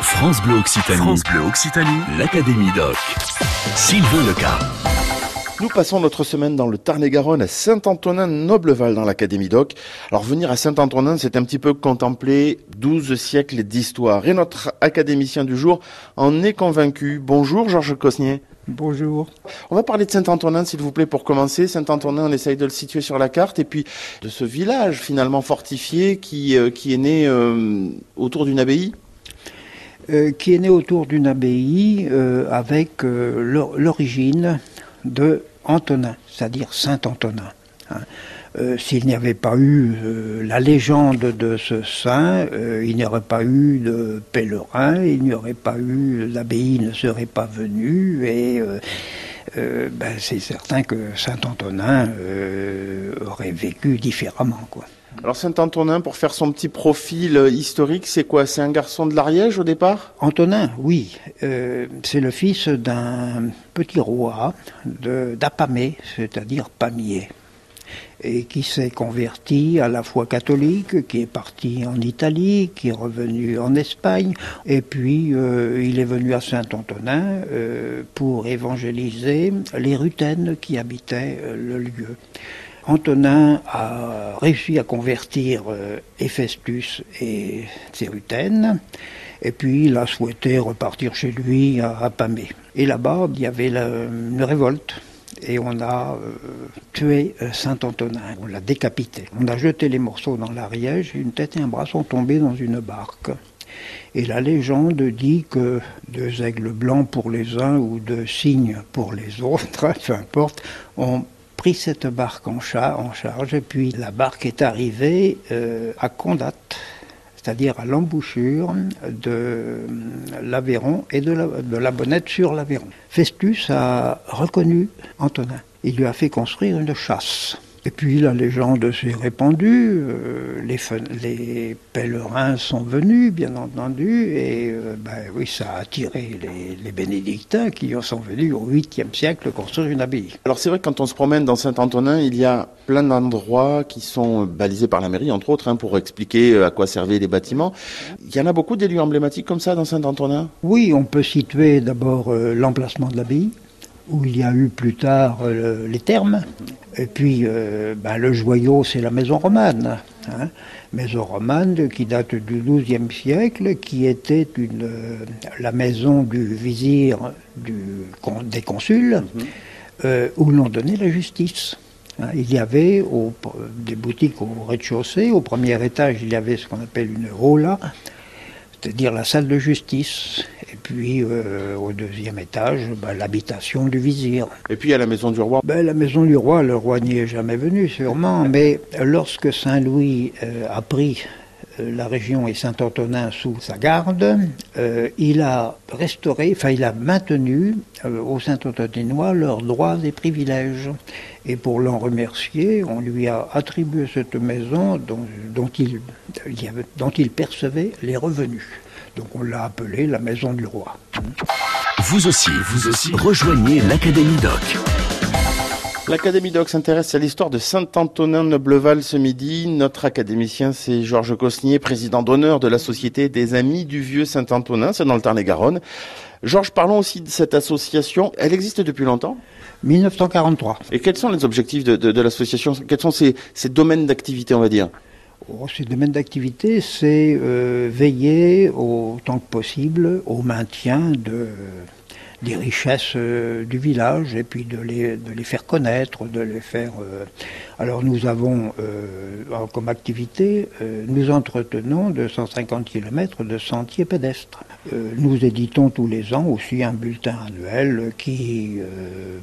France Bleu Occitanie. France Bleu Occitanie. L'Académie Doc. Sylvain Leca. Nous passons notre semaine dans le Tarn-et-Garonne à Saint-Antonin-Nobleval dans l'Académie Doc. Alors venir à Saint-Antonin, c'est un petit peu contempler 12 siècles d'histoire. Et notre académicien du jour en est convaincu. Bonjour Georges Cosnier. Bonjour. On va parler de Saint-Antonin, s'il vous plaît, pour commencer. Saint-Antonin, on essaye de le situer sur la carte, et puis de ce village finalement fortifié qui, euh, qui est né euh, autour d'une abbaye. Euh, qui est né autour d'une abbaye euh, avec euh, l'origine de Antonin, c'est-à-dire Saint Antonin. hein. S'il n'y avait pas eu la légende de ce saint, il n'y aurait pas eu de pèlerins, il n'y aurait pas eu, l'abbaye ne serait pas venue, et euh, ben, c'est certain que Saint Antonin euh, aurait vécu différemment. Quoi. Alors Saint-Antonin, pour faire son petit profil euh, historique, c'est quoi? C'est un garçon de l'Ariège au départ? Antonin, oui, euh, c'est le fils d'un petit roi d'Apamée, c'est-à-dire Pamiers, et qui s'est converti à la foi catholique, qui est parti en Italie, qui est revenu en Espagne, et puis euh, il est venu à Saint-Antonin euh, pour évangéliser les rutaines qui habitaient euh, le lieu. Antonin a réussi à convertir Héphaestus et ses rutaines, et puis il a souhaité repartir chez lui à, à Pamée. Et là-bas, il y avait une révolte. Et on a euh, tué euh, Saint-Antonin, on l'a décapité. On a jeté les morceaux dans l'Ariège, une tête et un bras sont tombés dans une barque. Et la légende dit que deux aigles blancs pour les uns ou deux cygnes pour les autres, peu importe, ont pris cette barque en, cha- en charge. Et puis la barque est arrivée euh, à Condat, c'est-à-dire à l'embouchure de l'Aveyron et de la, de la Bonnette sur l'Aveyron. Festus a reconnu Antonin. Il lui a fait construire une chasse. Et puis la légende s'est répandue, euh, les, les pèlerins sont venus, bien entendu, et euh, ben oui, ça a attiré les, les bénédictins qui sont venus au 8e siècle construire une abbaye. Alors c'est vrai que quand on se promène dans Saint-Antonin, il y a plein d'endroits qui sont balisés par la mairie, entre autres, hein, pour expliquer euh, à quoi servaient les bâtiments. Il y en a beaucoup des lieux emblématiques comme ça dans Saint-Antonin? Oui, on peut situer d'abord euh, l'emplacement de l'abbaye, où il y a eu plus tard euh, les thermes. Et puis, euh, ben, le joyau, c'est la maison romane. hein. maison romane qui date du XIIe siècle, qui était une, euh, la maison du vizir du, con- des consuls, euh, où l'on donnait la justice. Hein, Il y avait au- des boutiques au rez-de-chaussée. Au premier étage, il y avait ce qu'on appelle une hola, c'est-à-dire la salle de justice. Et puis euh, au deuxième étage, ben, l'habitation du vizir. Et puis a la maison du roi. Ben, la maison du roi, le roi n'y est jamais venu sûrement, mais lorsque Saint-Louis euh, a pris euh, la région et Saint-Antonin sous sa garde, euh, il a restauré, enfin il a maintenu euh, aux Saint-Antoninois leurs droits et privilèges. Et pour l'en remercier, on lui a attribué cette maison dont, dont il, dont il percevait les revenus. Donc on l'a appelée la maison du roi. Vous aussi, vous aussi, rejoignez l'Académie Doc. L'Académie Doc s'intéresse à l'histoire de Saint-Antonin-Nobleval ce midi. Notre académicien, c'est Georges Cosnier, président d'honneur de la Société des Amis du Vieux Saint-Antonin, c'est dans le Tarn-et-Garonne. Georges, parlons aussi de cette association. Elle existe depuis longtemps? 1943. Et quels sont les objectifs de, de- de l'association? Quels sont ses, ses domaines d'activité, on va dire? Ces domaines d'activité, c'est euh, veiller autant que possible au maintien de, des richesses euh, du village et puis de les, de les faire connaître, de les faire. euh, Alors nous avons euh, comme activité, nous entretenons 250 km de sentiers pédestres. Nous éditons tous les ans aussi un bulletin annuel qui,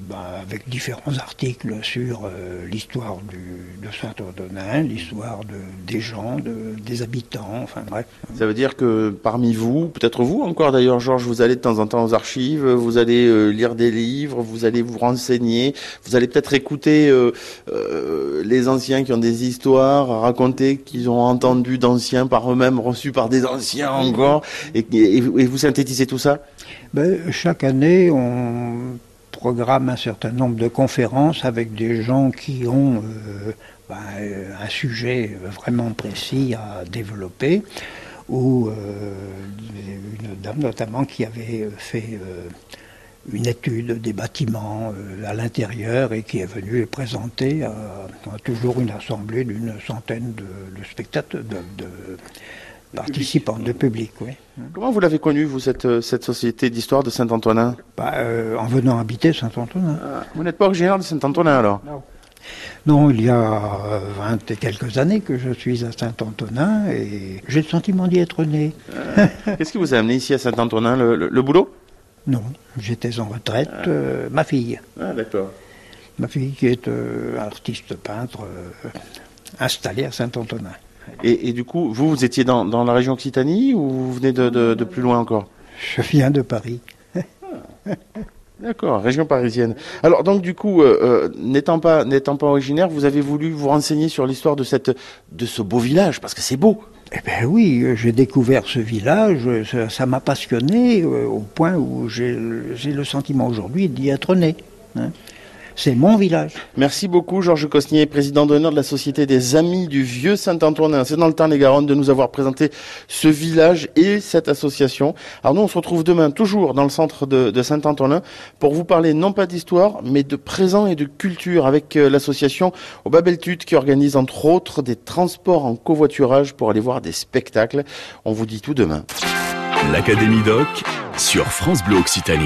ben, avec différents articles sur l'histoire de Saint-Antonin, l'histoire de- des gens, de- des habitants, enfin bref. Ça veut dire que parmi vous, peut-être vous encore d'ailleurs, Georges, vous allez de temps en temps aux archives, allez euh, lire des livres, vous allez vous renseigner, vous allez peut-être écouter euh, euh, les anciens qui ont des histoires à raconter, qu'ils ont entendu d'anciens par eux-mêmes, reçus par des anciens encore, et, vous synthétisez tout ça? Ben, chaque année, on programme un certain nombre de conférences avec des gens qui ont ben, un sujet vraiment précis à développer ou euh, une dame notamment qui avait fait une étude des bâtiments à l'intérieur et qui est venue présenter à, toujours une assemblée d'une centaine de, spectateurs, de, participants, de public. Oui. Comment vous l'avez connue, vous, cette, cette société d'histoire de Saint-Antonin? Bah, En venant habiter Saint-Antonin. Ah, vous n'êtes pas originaire de Saint-Antonin alors? Non. Non, il y a vingt et quelques années que je suis à Saint-Antonin et j'ai le sentiment d'y être né. Euh, qu'est-ce qui vous a amené ici à Saint-Antonin le, boulot? Non, j'étais en retraite. Ah. Euh, ma fille. Ah, d'accord. Ma fille qui est euh, artiste peintre installée à Saint-Antonin. Et, du coup, vous, vous étiez dans, la région Occitanie ou vous venez de, de plus loin encore? Je viens de Paris. D'accord, région parisienne. Alors donc du coup, euh, euh, n'étant pas n'étant pas originaire, vous avez voulu vous renseigner sur l'histoire de ce beau village parce que c'est beau. Eh bien oui, j'ai découvert ce village, ça m'a passionné euh, au point où j'ai le sentiment aujourd'hui d'y être né. Hein. C'est mon village. Merci beaucoup, Georges Cosnier, président d'honneur de la Société des Amis du Vieux Saint-Antoine. C'est dans le Tarn-et-Garonne de nous avoir présenté ce village et cette association. Alors nous, on se retrouve demain, toujours dans le centre de, Saint-Antonin, pour vous parler non pas d'histoire, mais de présent et de culture avec euh, l'association au Babeltut qui organise entre autres des transports en covoiturage pour aller voir des spectacles. On vous dit tout demain. L'Académie Doc sur France Bleu Occitanie.